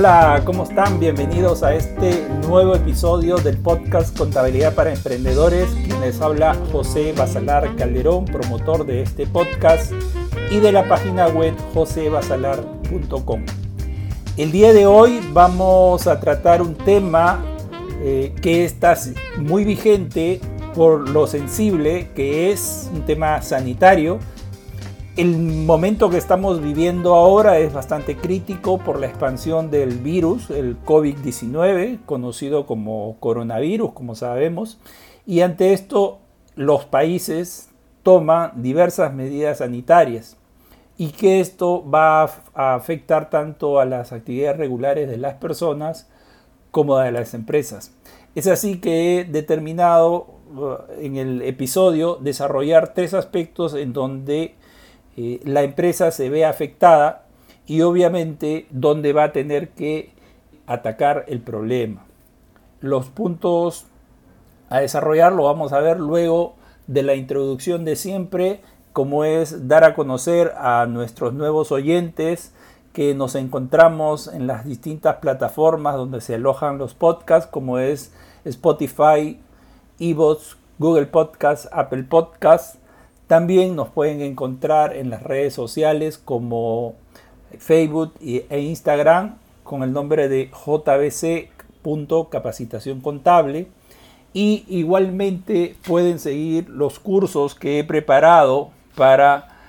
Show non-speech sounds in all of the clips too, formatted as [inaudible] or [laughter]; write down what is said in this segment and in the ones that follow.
Hola, ¿cómo están? Bienvenidos a este nuevo episodio del podcast Contabilidad para Emprendedores. Quien les habla José Basalar Calderón, promotor de este podcast y de la página web josebasalar.com. El día de hoy vamos a tratar un tema eh, que está muy vigente por lo sensible que es un tema sanitario el momento que estamos viviendo ahora es bastante crítico por la expansión del virus, el COVID-19, conocido como coronavirus, como sabemos, y ante esto los países toman diversas medidas sanitarias y que esto va a afectar tanto a las actividades regulares de las personas como de las empresas. Es así que he determinado uh, en el episodio desarrollar tres aspectos en donde eh, la empresa se ve afectada y obviamente dónde va a tener que atacar el problema. Los puntos a desarrollar lo vamos a ver luego de la introducción de siempre, como es dar a conocer a nuestros nuevos oyentes que nos encontramos en las distintas plataformas donde se alojan los podcasts, como es Spotify, Evox, Google Podcasts, Apple Podcasts, también nos pueden encontrar en las redes sociales como Facebook e Instagram con el nombre de jbc.capacitación contable y igualmente pueden seguir los cursos que he preparado para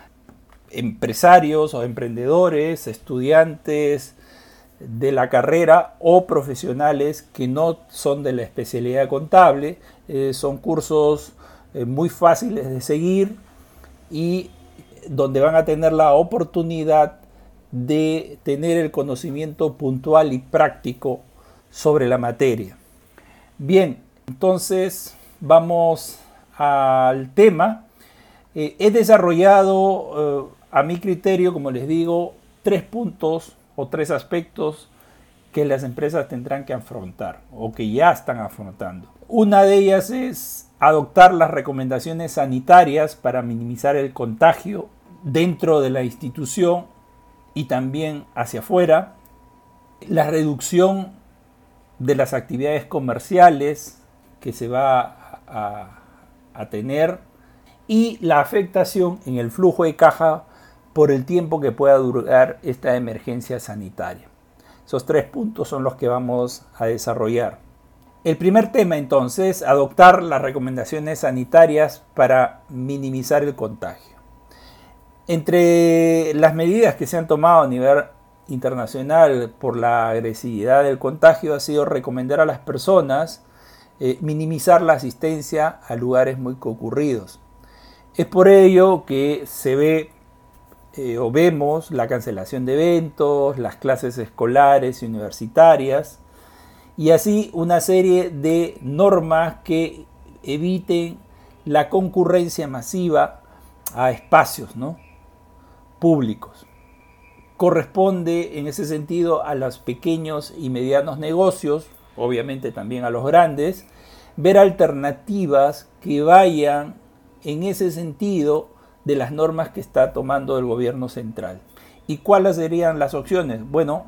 empresarios o emprendedores, estudiantes de la carrera o profesionales que no son de la especialidad contable. Eh, son cursos eh, muy fáciles de seguir y donde van a tener la oportunidad de tener el conocimiento puntual y práctico sobre la materia. Bien, entonces vamos al tema. Eh, he desarrollado eh, a mi criterio, como les digo, tres puntos o tres aspectos que las empresas tendrán que afrontar o que ya están afrontando. Una de ellas es adoptar las recomendaciones sanitarias para minimizar el contagio dentro de la institución y también hacia afuera, la reducción de las actividades comerciales que se va a, tener y la afectación en el flujo de caja por el tiempo que pueda durar esta emergencia sanitaria. Esos tres puntos son los que vamos a desarrollar. El primer tema entonces, adoptar las recomendaciones sanitarias para minimizar el contagio. Entre las medidas que se han tomado a nivel internacional por la agresividad del contagio ha sido recomendar a las personas eh, minimizar la asistencia a lugares muy concurridos. Es por ello que se ve eh, o vemos la cancelación de eventos, las clases escolares y universitarias, y así una serie de normas que eviten la concurrencia masiva a espacios ¿no? públicos. Corresponde en ese sentido a los pequeños y medianos negocios, obviamente también a los grandes, ver alternativas que vayan en ese sentido de las normas que está tomando el gobierno central. ¿Y cuáles serían las opciones? Bueno,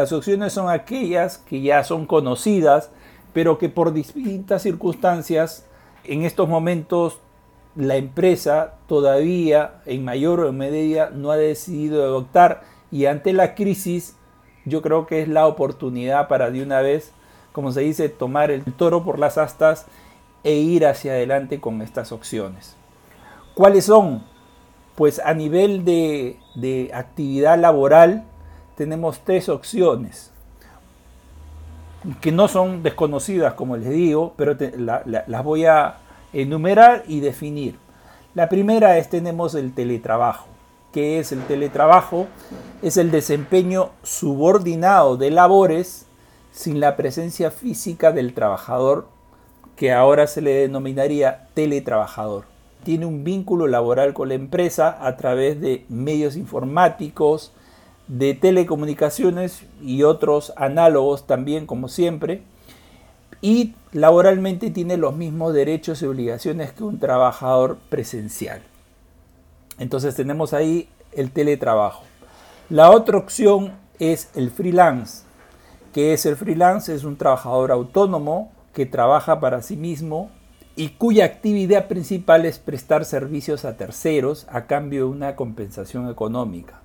las opciones son aquellas que ya son conocidas, pero que por distintas circunstancias en estos momentos la empresa todavía en mayor o medida no ha decidido adoptar y ante la crisis yo creo que es la oportunidad para de una vez, como se dice, tomar el toro por las astas e ir hacia adelante con estas opciones. ¿Cuáles son? Pues a nivel de actividad laboral, tenemos tres opciones que no son desconocidas, como les digo, pero las voy a enumerar y definir. La primera es tenemos el teletrabajo. ¿Qué es el teletrabajo? Es el desempeño subordinado de labores sin la presencia física del trabajador, que ahora se le denominaría teletrabajador. Tiene un vínculo laboral con la empresa a través de medios informáticos, de telecomunicaciones y otros análogos también, como siempre, y laboralmente tiene los mismos derechos y obligaciones que un trabajador presencial. Entonces tenemos ahí el teletrabajo. La otra opción es el freelance. ¿Qué es el freelance? Es un trabajador autónomo que trabaja para sí mismo y cuya actividad principal es prestar servicios a terceros a cambio de una compensación económica.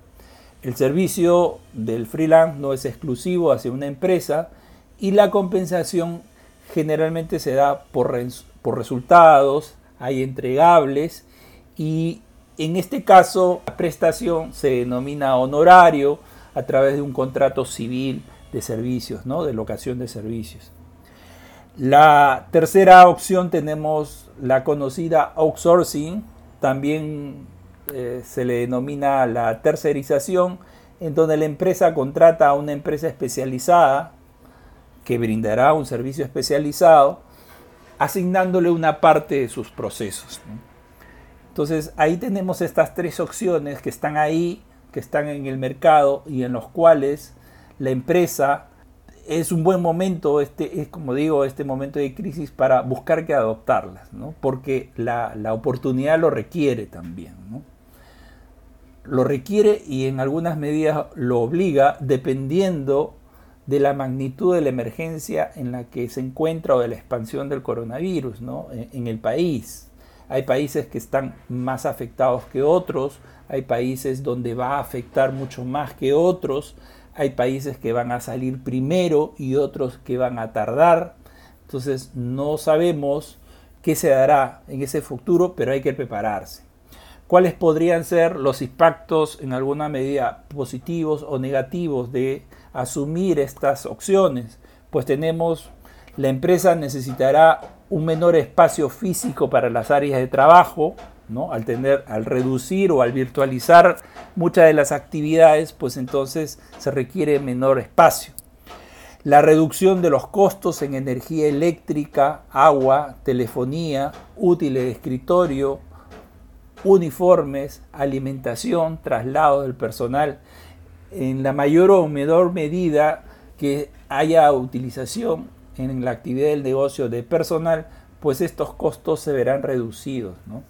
El servicio del freelance no es exclusivo hacia una empresa y la compensación generalmente se da por, resultados, hay entregables y en este caso la prestación se denomina honorario a través de un contrato civil de servicios, ¿no? de locación de servicios. La tercera opción tenemos la conocida outsourcing, también eh, se le denomina la tercerización, en donde la empresa contrata a una empresa especializada que brindará un servicio especializado, asignándole una parte de sus procesos. Entonces ahí tenemos estas tres opciones que están ahí, que están en el mercado y en los cuales la empresa es un buen momento, este, es como digo, este momento de crisis para buscar que adoptarlas, ¿no? porque la, oportunidad lo requiere también. Lo requiere y en algunas medidas lo obliga dependiendo de la magnitud de la emergencia en la que se encuentra o de la expansión del coronavirus ¿no? en, en el país. Hay países que están más afectados que otros, hay países donde va a afectar mucho más que otros, hay países que van a salir primero y otros que van a tardar. Entonces no sabemos qué se dará en ese futuro, pero hay que prepararse. ¿Cuáles podrían ser los impactos en alguna medida positivos o negativos de asumir estas opciones? Pues tenemos, la empresa necesitará un menor espacio físico para las áreas de trabajo, al, tener, al reducir o al virtualizar muchas de las actividades, pues entonces se requiere menor espacio. La reducción de los costos en energía eléctrica, agua, telefonía, útiles de escritorio, uniformes, alimentación, traslado del personal, en la mayor o menor medida que haya utilización en la actividad del negocio de personal, pues estos costos se verán reducidos. ¿no?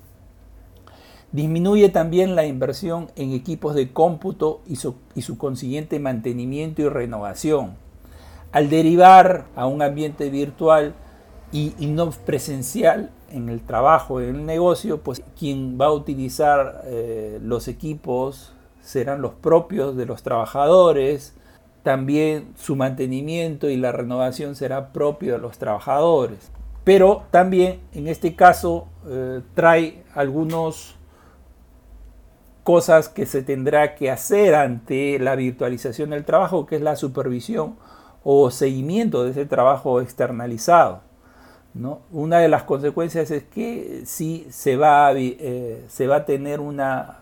Disminuye también la inversión en equipos de cómputo y su, consiguiente mantenimiento y renovación. Al derivar a un ambiente virtual y, no presencial en el trabajo, en el negocio, pues quien va a utilizar eh, los equipos serán los propios de los trabajadores, también su mantenimiento y la renovación será propio de los trabajadores. Pero también en este caso eh, trae algunos cosas que se tendrá que hacer ante la virtualización del trabajo, que es la supervisión o seguimiento de ese trabajo externalizado. ¿No? Una de las consecuencias es que sí se va a, eh, se va a tener una,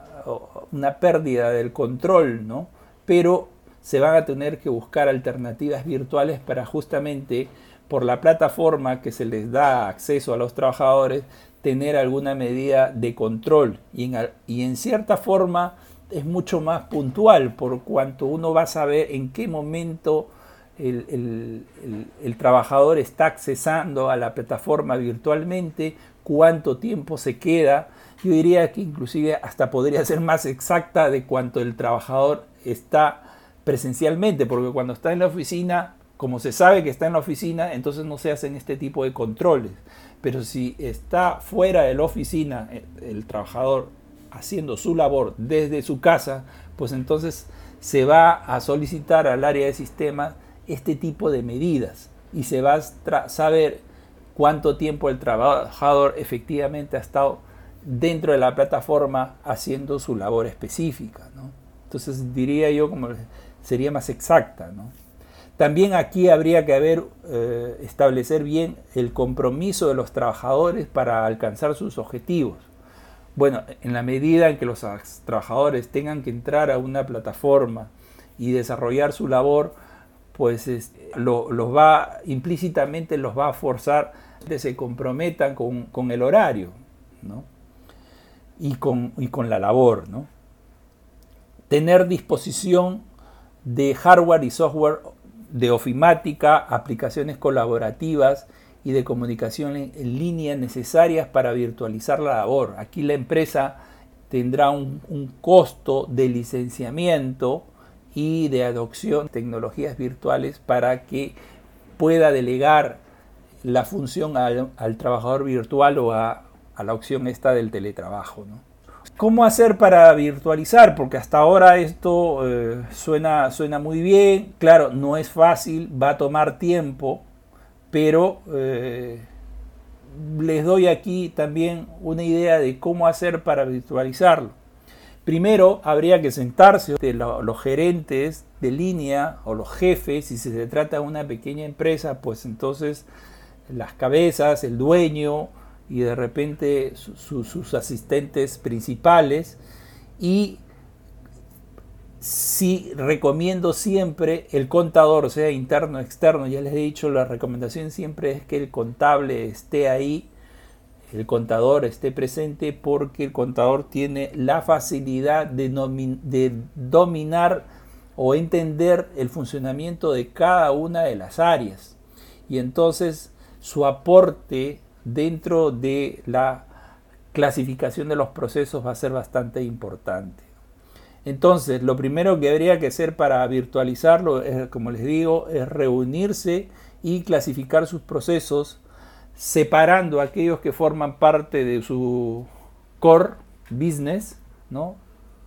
una pérdida del control, ¿no? pero se van a tener que buscar alternativas virtuales para justamente por la plataforma que se les da acceso a los trabajadores tener alguna medida de control y en, y en cierta forma es mucho más puntual por cuanto uno va a saber en qué momento el, trabajador está accesando a la plataforma virtualmente, cuánto tiempo se queda. Yo diría que inclusive hasta podría ser más exacta de cuánto el trabajador está presencialmente, porque cuando está en la oficina, como se sabe que está en la oficina, entonces no se hacen este tipo de controles. Pero si está fuera de la oficina eh, el, trabajador haciendo su labor desde su casa, pues entonces se va a solicitar al área de sistemas este tipo de medidas y se va a saber cuánto tiempo el trabajador efectivamente ha estado dentro de la plataforma haciendo su labor específica. Entonces diría yo como sería más exacta. También aquí habría que haber, eh, establecer bien el compromiso de los trabajadores para alcanzar sus objetivos. Bueno, en la medida en que los trabajadores tengan que entrar a una plataforma y desarrollar su labor, pues los va implícitamente los va a forzar que se comprometan con, el horario y, con, y con la labor. ¿no? Tener disposición de hardware y software de ofimática, aplicaciones colaborativas y de comunicación en, línea necesarias para virtualizar la labor. Aquí la empresa tendrá un, costo de licenciamiento y de adopción de tecnologías virtuales para que pueda delegar la función al, trabajador virtual o a, la opción esta del teletrabajo. ¿Cómo hacer para virtualizar? Porque hasta ahora esto eh, suena, suena muy bien, claro, no es fácil, va a tomar tiempo, pero eh, les doy aquí también una idea de cómo hacer para virtualizarlo. Primero, habría que sentarse los gerentes de línea o los jefes, si se trata de una pequeña empresa, pues entonces las cabezas, el dueño y de repente sus asistentes principales. Y sí recomiendo siempre el contador, sea interno o externo, ya les he dicho, la recomendación siempre es que el contable esté ahí el contador esté presente porque el contador tiene la facilidad de, dominar o entender el funcionamiento de cada una de las áreas. Y entonces su aporte dentro de la clasificación de los procesos va a ser bastante importante. Entonces, lo primero que habría que hacer para virtualizarlo, es, como les digo, es reunirse y clasificar sus procesos separando aquellos que forman parte de su core business, ¿no?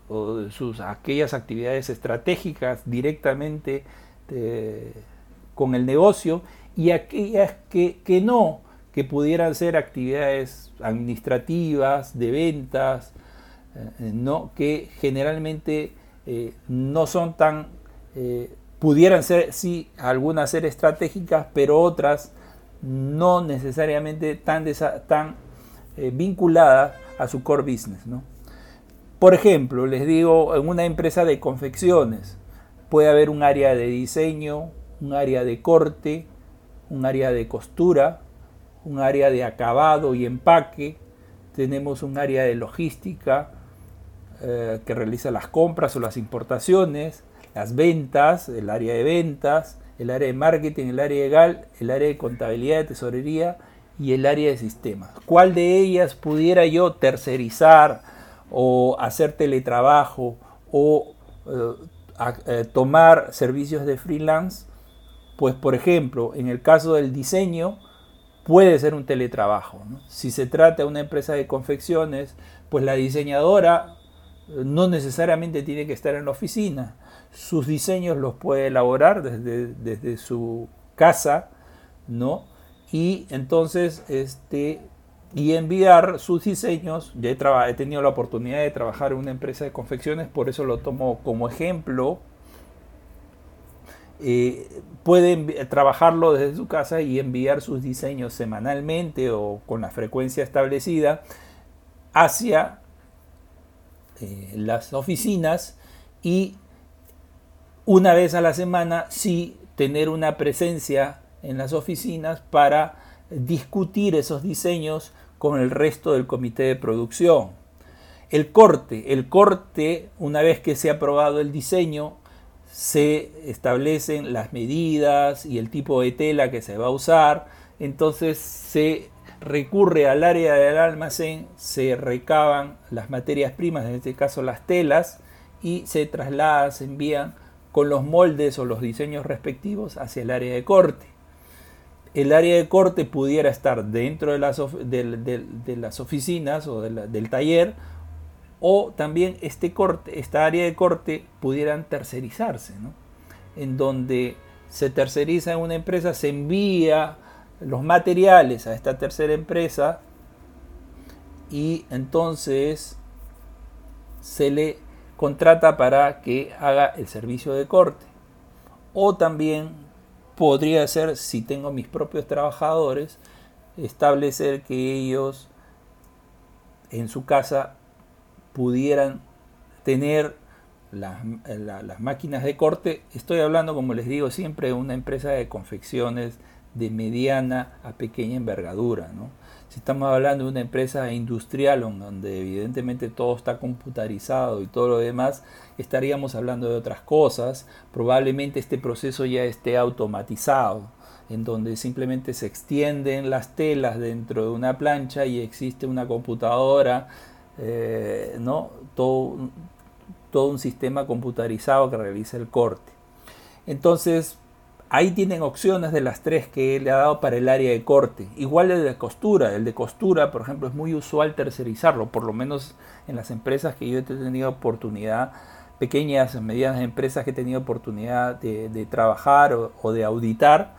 o de sus, aquellas actividades estratégicas directamente eh, con el negocio, y aquellas que, no, que pudieran ser actividades administrativas, de ventas, eh, ¿no? que generalmente eh, no son tan, pudieran ser, sí, algunas ser estratégicas, pero otras no necesariamente tan, eh, vinculada a su core business. ¿no? Por ejemplo, les digo, en una empresa de confecciones puede haber un área de diseño, un área de corte, un área de costura, un área de acabado y empaque, tenemos un área de logística eh, que realiza las compras o las importaciones, las ventas, el área de ventas, el área de marketing, el área legal, el área de contabilidad, de tesorería y el área de sistemas. ¿Cuál de ellas pudiera yo tercerizar o hacer teletrabajo o eh, eh, tomar servicios de freelance? Pues por ejemplo, en el caso del diseño, puede ser un teletrabajo. Si se trata de una empresa de confecciones, pues la diseñadora no necesariamente tiene que estar en la oficina sus diseños los puede elaborar desde, desde su casa, ¿no? Y entonces, este, y enviar sus diseños, ya he, he tenido la oportunidad de trabajar en una empresa de confecciones, por eso lo tomo como ejemplo, eh, pueden trabajarlo desde su casa y enviar sus diseños semanalmente o con la frecuencia establecida hacia eh, las oficinas y una vez a la semana sí tener una presencia en las oficinas para discutir esos diseños con el resto del comité de producción. El corte, el corte, una vez que se ha aprobado el diseño, se establecen las medidas y el tipo de tela que se va a usar, entonces se recurre al área del almacén, se recaban las materias primas, en este caso las telas, y se trasladan, se envían con los moldes o los diseños respectivos hacia el área de corte. El área de corte pudiera estar dentro de las, oficinas o del taller o también este corte, esta área de corte pudieran tercerizarse, en donde se terceriza en una empresa, se envía los materiales a esta tercera empresa y entonces se le contrata para que haga el servicio de corte. O también podría ser, si tengo mis propios trabajadores, establecer que ellos en su casa pudieran tener las, las, máquinas de corte. Estoy hablando, como les digo siempre, de una empresa de confecciones de mediana a pequeña envergadura. ¿no? Si estamos hablando de una empresa industrial donde evidentemente todo está computarizado y todo lo demás, estaríamos hablando de otras cosas. Probablemente este proceso ya esté automatizado, en donde simplemente se extienden las telas dentro de una plancha y existe una computadora, eh, ¿no? Todo, todo un sistema computarizado que realiza el corte. Entonces, ahí tienen opciones de las tres que le ha dado para el área de corte. Igual el de costura. El de costura, por ejemplo, es muy usual tercerizarlo, por lo menos en las empresas que yo he tenido oportunidad, pequeñas, medianas empresas que he tenido oportunidad de, trabajar o, de auditar,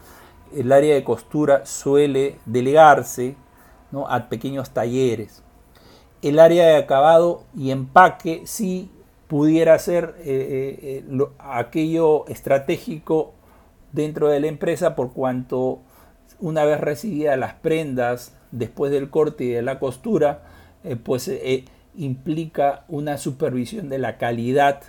el área de costura suele delegarse a pequeños talleres. El área de acabado y empaque sí pudiera ser eh, eh, eh, aquello estratégico dentro de la empresa por cuanto una vez recibidas las prendas después del corte y de la costura, pues implica una supervisión de la calidad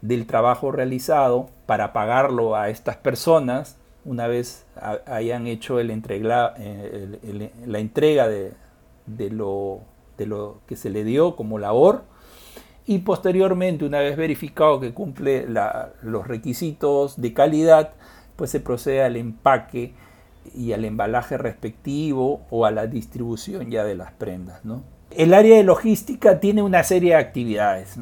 del trabajo realizado para pagarlo a estas personas una vez hayan hecho el la entrega de lo que se le dio como labor. Y posteriormente, una vez verificado que cumple los requisitos de calidad, pues se procede al empaque y al embalaje respectivo o a la distribución ya de las prendas. El área de logística tiene una serie de actividades.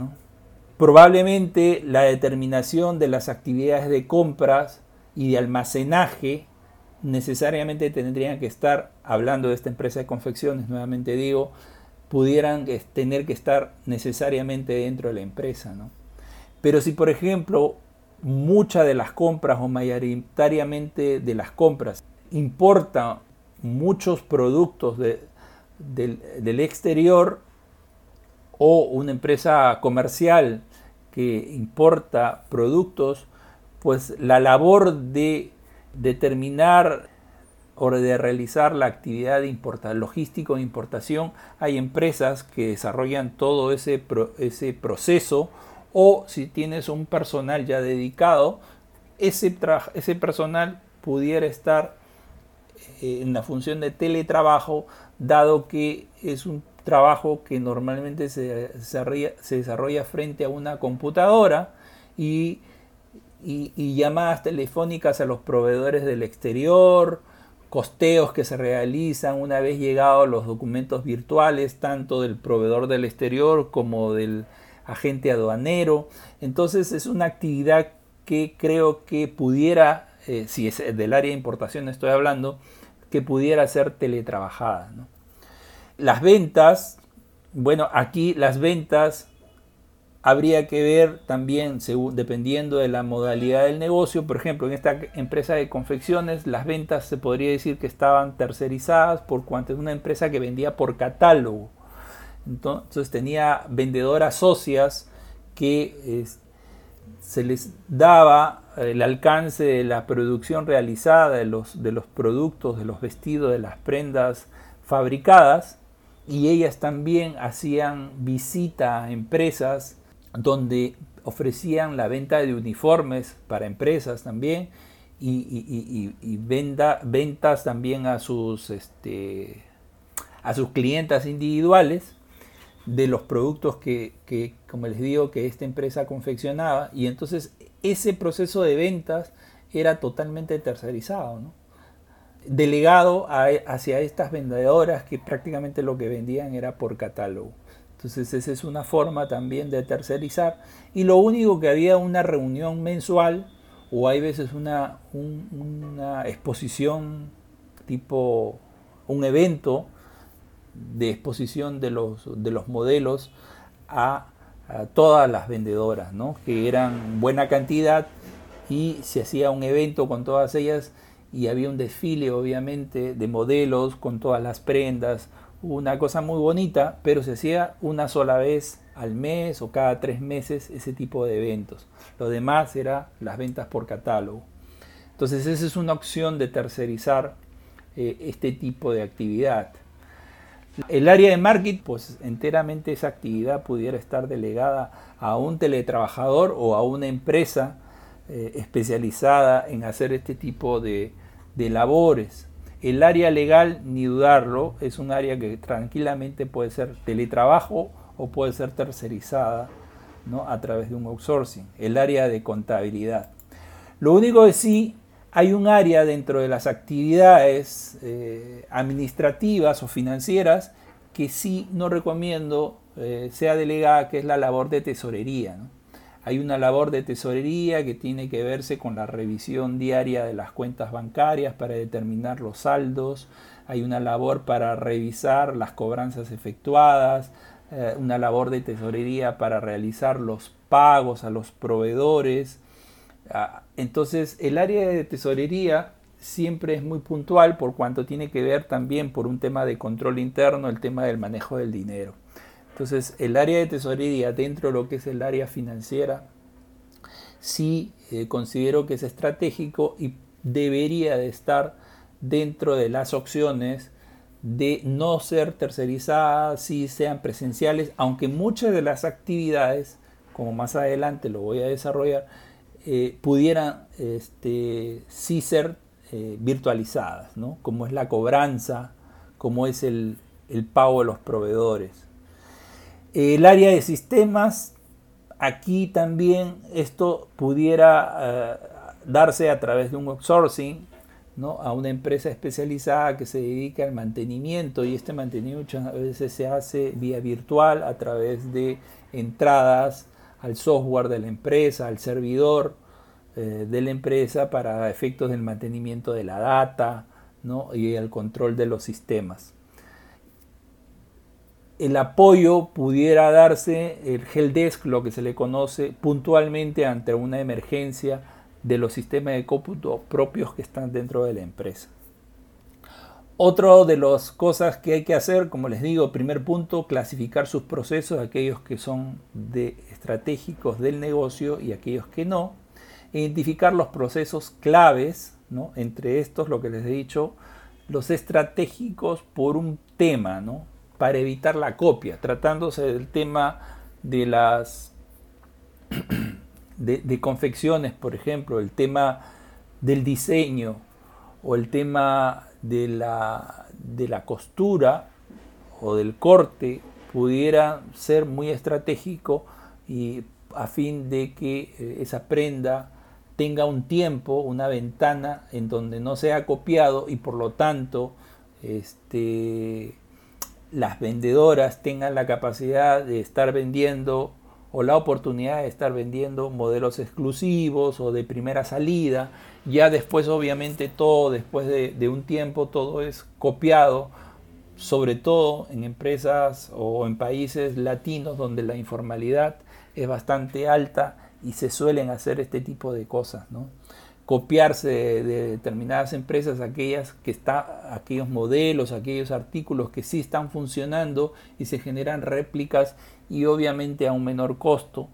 Probablemente la determinación de las actividades de compras y de almacenaje necesariamente tendrían que estar, hablando de esta empresa de confecciones, nuevamente digo, pudieran tener que estar necesariamente dentro de la empresa. ¿no? Pero si, por ejemplo, muchas de las compras o mayoritariamente de las compras importa muchos productos del exterior o una empresa comercial que importa productos, pues la labor de determinar o de realizar la actividad de logístico de importación, hay empresas que desarrollan todo ese, ese proceso o si tienes un personal ya dedicado, ese, ese personal pudiera estar eh, en la función de teletrabajo, dado que es un trabajo que normalmente se desarrolla, se desarrolla frente a una computadora y, y llamadas telefónicas a los proveedores del exterior, costeos que se realizan una vez llegados los documentos virtuales, tanto del proveedor del exterior como del agente aduanero. Entonces es una actividad que creo que pudiera, eh, si es del área de importación estoy hablando, que pudiera ser teletrabajada. Las ventas, bueno, aquí las ventas habría que ver también, dependiendo de la modalidad del negocio, por ejemplo, en esta empresa de confecciones, las ventas se podría decir que estaban tercerizadas por cuanto es una empresa que vendía por catálogo. Entonces tenía vendedoras socias que se les daba el alcance de la producción realizada de los, de los productos, de los vestidos, de las prendas fabricadas, y ellas también hacían visita a empresas donde ofrecían la venta de uniformes para empresas también y, venda, ventas también a sus, este, a sus clientas individuales de los productos que, como les digo, que esta empresa confeccionaba. Y entonces ese proceso de ventas era totalmente tercerizado, delegado hacia estas vendedoras que prácticamente lo que vendían era por catálogo. Entonces esa es una forma también de tercerizar. Y lo único que había una reunión mensual o hay veces una, una exposición tipo un evento de exposición de los, de los modelos a, todas las vendedoras, ¿no? que eran buena cantidad y se hacía un evento con todas ellas y había un desfile obviamente de modelos con todas las prendas, una cosa muy bonita, pero se hacía una sola vez al mes o cada tres meses ese tipo de eventos. Lo demás era las ventas por catálogo. Entonces esa es una opción de tercerizar eh, este tipo de actividad. El área de marketing, pues enteramente esa actividad pudiera estar delegada a un teletrabajador o a una empresa eh, especializada en hacer este tipo de, de labores. El área legal, ni dudarlo, es un área que tranquilamente puede ser teletrabajo o puede ser tercerizada ¿no? a través de un outsourcing. El área de contabilidad. Lo único que sí hay un área dentro de las actividades eh, administrativas o financieras que sí no recomiendo eh, sea delegada, que es la labor de tesorería. Hay una labor de tesorería que tiene que verse con la revisión diaria de las cuentas bancarias para determinar los saldos. Hay una labor para revisar las cobranzas efectuadas. Eh, una labor de tesorería para realizar los pagos a los proveedores. Ah, entonces el área de tesorería siempre es muy puntual por cuanto tiene que ver también por un tema de control interno, el tema del manejo del dinero. Entonces, el área de tesorería dentro de lo que es el área financiera, sí eh, considero que es estratégico y debería de estar dentro de las opciones de no ser tercerizadas, si sean presenciales, aunque muchas de las actividades, como más adelante lo voy a desarrollar, eh, pudieran este, sí ser eh, virtualizadas, ¿no? como es la cobranza, como es el, el pago de los proveedores. El área de sistemas, aquí también esto pudiera eh, darse a través de un outsourcing, ¿no? a una empresa especializada que se dedica al mantenimiento y este mantenimiento muchas veces se hace vía virtual a través de entradas al software de la empresa, al servidor eh, de la empresa para efectos del mantenimiento de la data ¿no? y el control de los sistemas el apoyo pudiera darse, el helpdesk, lo que se le conoce puntualmente ante una emergencia de los sistemas de cómputo propios que están dentro de la empresa. Otro de las cosas que hay que hacer, como les digo, primer punto, clasificar sus procesos, aquellos que son de estratégicos del negocio y aquellos que no. Identificar los procesos claves, ¿no? entre estos, lo que les he dicho, los estratégicos por un tema, ¿no? para evitar la copia, tratándose del tema de las [clears throat] de, confecciones, por ejemplo, el tema del diseño o el tema de la, de la costura o del corte pudiera ser muy estratégico y a fin de que eh, esa prenda tenga un tiempo, una ventana en donde no sea copiado y por lo tanto este, las vendedoras tengan la capacidad de estar vendiendo o la oportunidad de estar vendiendo modelos exclusivos o de primera salida. Ya después, obviamente, todo, después de, un tiempo, todo es copiado, sobre todo en empresas o en países latinos donde la informalidad es bastante alta y se suelen hacer este tipo de cosas. ¿no? copiarse de, determinadas empresas aquellas que está, aquellos modelos, aquellos artículos que sí están funcionando y se generan réplicas y obviamente a un menor costo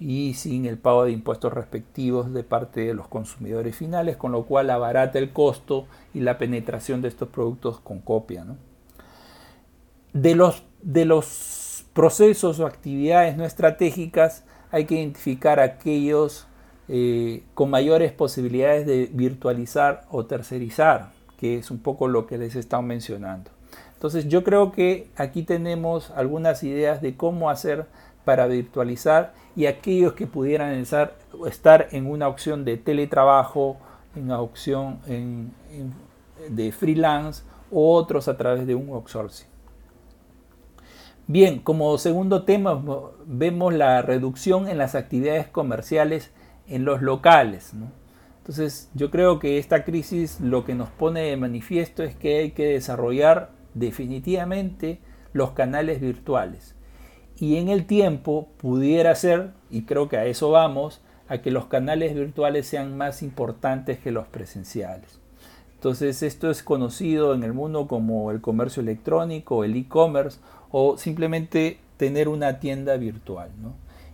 y sin el pago de impuestos respectivos de parte de los consumidores finales, con lo cual abarata el costo y la penetración de estos productos con copia. De, los, de los procesos o actividades no estratégicas hay que identificar aquellos eh, con mayores posibilidades de virtualizar o tercerizar, que es un poco lo que les he estado mencionando. Entonces yo creo que aquí tenemos algunas ideas de cómo hacer para virtualizar y aquellos que pudieran estar en una opción de teletrabajo, en una opción de freelance o otros a través de un outsourcing. Bien, como segundo tema vemos la reducción en las actividades comerciales en los locales. Entonces yo creo que esta crisis lo que nos pone de manifiesto es que hay que desarrollar definitivamente los canales virtuales. Y en el tiempo pudiera ser, y creo que a eso vamos, a que los canales virtuales sean más importantes que los presenciales. Entonces esto es conocido en el mundo como el comercio electrónico, el e-commerce o simplemente tener una tienda virtual.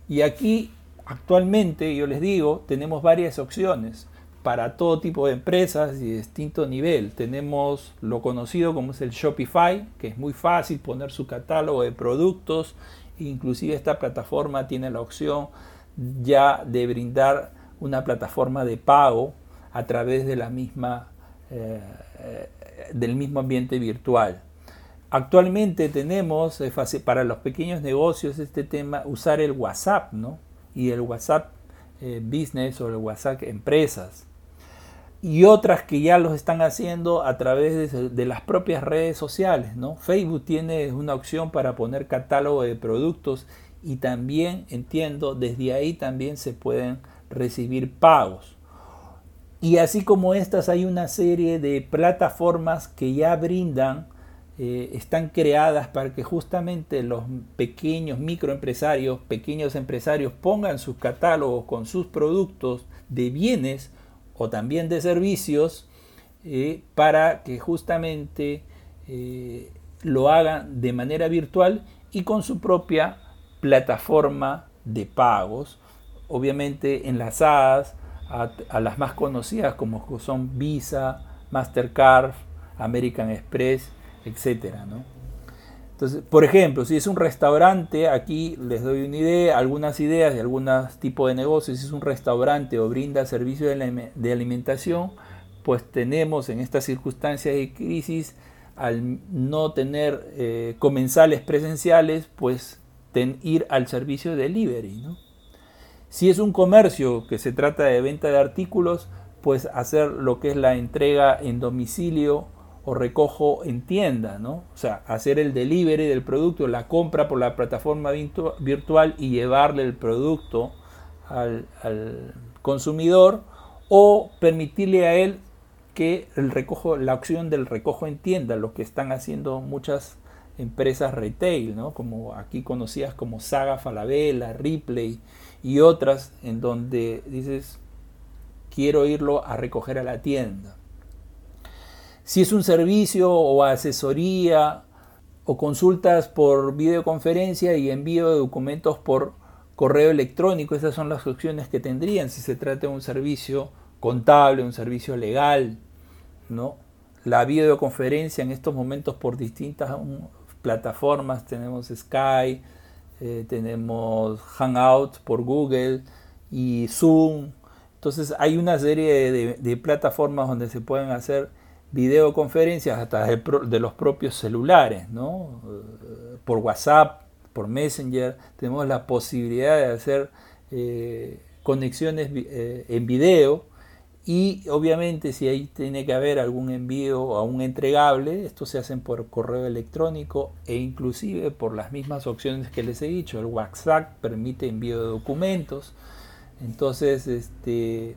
Y aquí Actualmente, yo les digo, tenemos varias opciones para todo tipo de empresas y de distinto nivel. Tenemos lo conocido como es el Shopify, que es muy fácil poner su catálogo de productos. Inclusive esta plataforma tiene la opción ya de brindar una plataforma de pago a través de la misma, eh, del mismo ambiente virtual. Actualmente tenemos para los pequeños negocios este tema usar el WhatsApp, ¿no? y el WhatsApp eh, Business o el WhatsApp Empresas. Y otras que ya los están haciendo a través de, las propias redes sociales. Facebook tiene una opción para poner catálogo de productos y también entiendo desde ahí también se pueden recibir pagos. Y así como estas hay una serie de plataformas que ya brindan, eh, están creadas para que justamente los pequeños microempresarios, pequeños empresarios pongan sus catálogos con sus productos de bienes o también de servicios eh, para que justamente eh, lo hagan de manera virtual y con su propia plataforma de pagos, obviamente enlazadas a, las más conocidas como son Visa, Mastercard, American Express, etc. Entonces, por ejemplo, si es un restaurante, aquí les doy una idea, algunas ideas de algunos tipos de negocios, si es un restaurante o brinda servicio de alimentación, pues tenemos en estas circunstancias de crisis, al no tener eh, comensales presenciales, pues ir al servicio de delivery. Si es un comercio que se trata de venta de artículos, pues hacer lo que es la entrega en domicilio o recojo en tienda, ¿no? O sea, hacer el delivery del producto, la compra por la plataforma virtual y llevarle el producto al, al consumidor o permitirle a él que el recojo, la opción del recojo en tienda, lo que están haciendo muchas empresas retail, ¿no? como aquí conocidas como Saga Falabella, Ripley y otras, en donde dices, quiero irlo a recoger a la tienda. Si es un servicio o asesoría o consultas por videoconferencia y envío de documentos por correo electrónico, esas son las opciones que tendrían si se trata de un servicio contable, un servicio legal, ¿no? La videoconferencia en estos momentos por distintas plataformas, tenemos Skype, eh, tenemos Hangout por Google y Zoom. Entonces hay una serie de, plataformas donde se pueden hacer videoconferencias hasta de, los propios celulares, ¿no? Eh, por WhatsApp, por Messenger, tenemos la posibilidad de hacer eh, conexiones en video y obviamente si ahí tiene que haber algún envío o un entregable, esto se hacen por correo electrónico e inclusive por las mismas opciones que les he dicho. El WhatsApp permite envío de documentos. Entonces, este,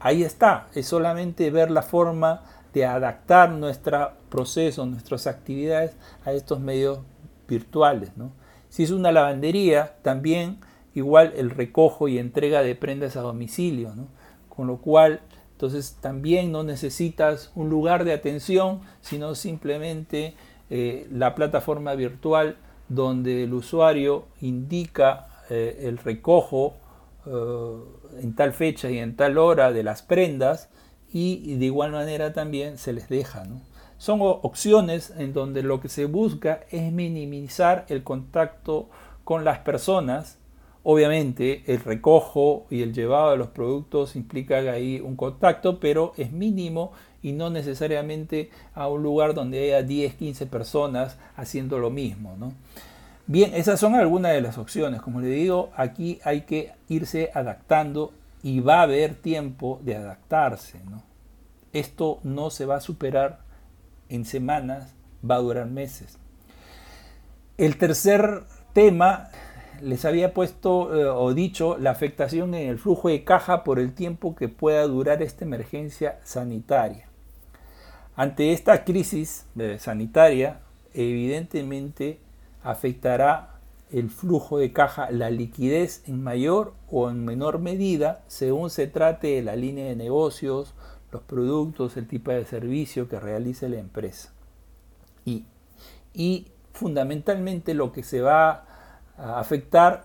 ahí está. Es solamente ver la forma de adaptar nuestro proceso, nuestras actividades a estos medios virtuales. Si es una lavandería, también igual el recojo y entrega de prendas a domicilio. ¿no? con lo cual entonces también no necesitas un lugar de atención, sino simplemente eh, la plataforma virtual donde el usuario indica eh, el recojo eh, en tal fecha y en tal hora de las prendas y, de igual manera también se les deja. Son opciones en donde lo que se busca es minimizar el contacto con las personas Obviamente el recojo y el llevado de los productos implica ahí un contacto, pero es mínimo y no necesariamente a un lugar donde haya 10, 15 personas haciendo lo mismo. Bien, esas son algunas de las opciones. Como le digo, aquí hay que irse adaptando y va a haber tiempo de adaptarse. Esto no se va a superar en semanas, va a durar meses. El tercer tema les había puesto eh, o dicho la afectación en el flujo de caja por el tiempo que pueda durar esta emergencia sanitaria. Ante esta crisis eh, sanitaria, evidentemente afectará el flujo de caja, la liquidez en mayor o en menor medida, según se trate de la línea de negocios, los productos, el tipo de servicio que realice la empresa. Y, y fundamentalmente lo que se va afectar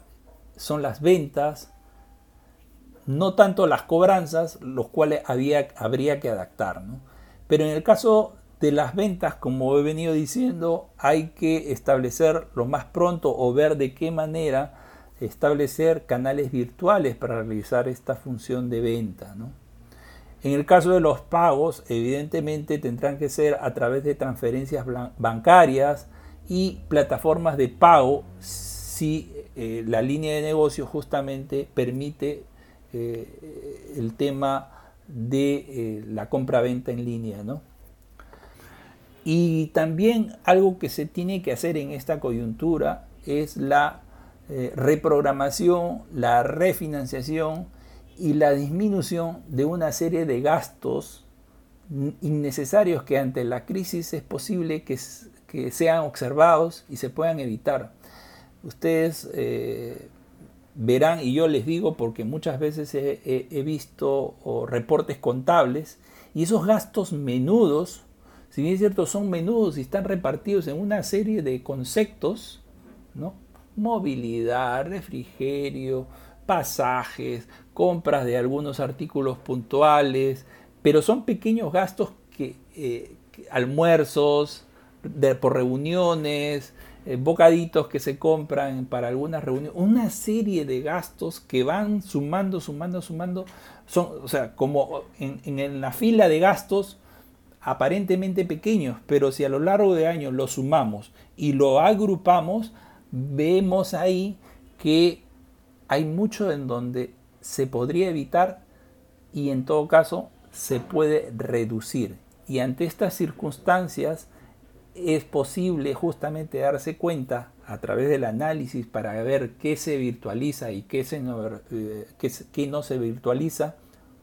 son las ventas, no tanto las cobranzas, los cuales había, habría que adaptar. Pero en el caso de las ventas, como he venido diciendo, hay que establecer lo más pronto o ver de qué manera establecer canales virtuales para realizar esta función de venta. En el caso de los pagos, evidentemente tendrán que ser a través de transferencias bancarias y plataformas de pago si eh, la línea de negocio justamente permite eh, el tema de eh, la compra-venta en línea. Y también algo que se tiene que hacer en esta coyuntura es la eh, reprogramación, la refinanciación y la disminución de una serie de gastos innecesarios que ante la crisis es posible que, que sean observados y se puedan evitar. Ustedes eh, verán, y yo les digo porque muchas veces he, visto reportes contables, y esos gastos menudos, si bien es cierto, son menudos y están repartidos en una serie de conceptos, ¿no? movilidad, refrigerio, pasajes, compras de algunos artículos puntuales, pero son pequeños gastos que, eh, almuerzos, por reuniones, eh, bocaditos que se compran para algunas reuniones, una serie de gastos que van sumando, sumando, sumando, son, o sea, como en, en la fila de gastos aparentemente pequeños, pero si a lo largo de años lo sumamos y lo agrupamos, vemos ahí que hay mucho en donde se podría evitar y en todo caso se puede reducir. Y ante estas circunstancias es posible justamente darse cuenta a través del análisis para ver qué se virtualiza y qué, eh, qué, no se virtualiza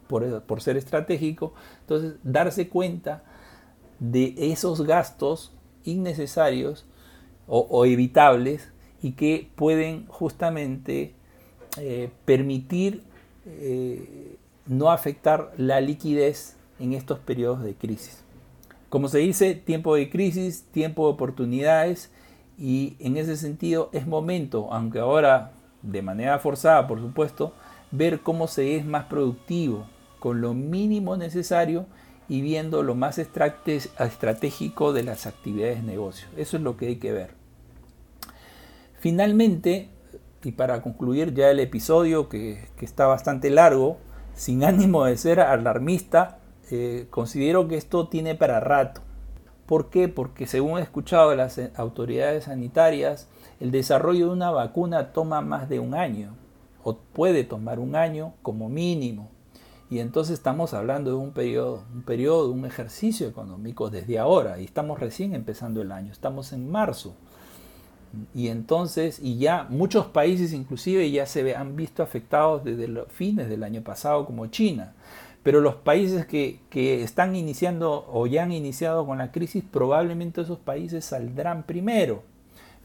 por, ser estratégico. Entonces, darse cuenta de esos gastos innecesarios o, evitables y que pueden justamente eh, permitir eh, no afectar la liquidez en estos periodos de crisis. Como se dice, tiempo de crisis, tiempo de oportunidades y en ese sentido es momento, aunque ahora de manera forzada por supuesto, ver cómo se es más productivo con lo mínimo necesario y viendo lo más estratégico de las actividades de negocio. Eso es lo que hay que ver. Finalmente, y para concluir ya el episodio que, está bastante largo, sin ánimo de ser alarmista, eh, considero que esto tiene para rato. ¿Por qué? Porque según he escuchado de las autoridades sanitarias, el desarrollo de una vacuna toma más de un año, o puede tomar un año como mínimo. Y entonces estamos hablando de un periodo, un periodo, un ejercicio económico desde ahora, y estamos recién empezando el año, estamos en marzo. Y entonces, y ya muchos países inclusive ya se han visto afectados desde los fines del año pasado, como China. Pero los países que, que están iniciando o ya han iniciado con la crisis, probablemente esos países saldrán primero.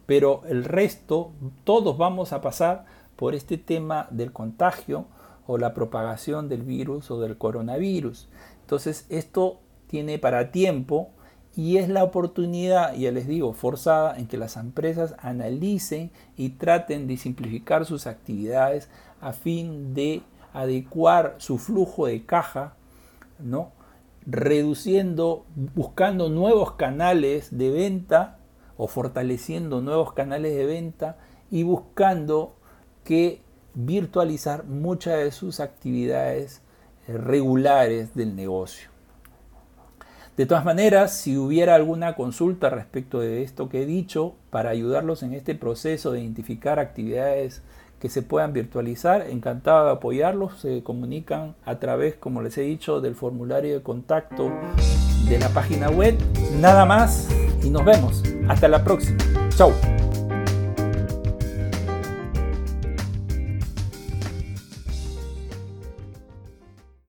Pero el resto, todos vamos a pasar por este tema del contagio o la propagación del virus o del coronavirus. Entonces, esto tiene para tiempo y es la oportunidad, ya les digo, forzada en que las empresas analicen y traten de simplificar sus actividades a fin de adecuar su flujo de caja, ¿no? reduciendo, buscando nuevos canales de venta o fortaleciendo nuevos canales de venta y buscando que virtualizar muchas de sus actividades eh, regulares del negocio. De todas maneras, si hubiera alguna consulta respecto de esto que he dicho, para ayudarlos en este proceso de identificar actividades que se puedan virtualizar, encantado de apoyarlos, se comunican a través, como les he dicho, del formulario de contacto de la página web. Nada más y nos vemos. Hasta la próxima. Chao.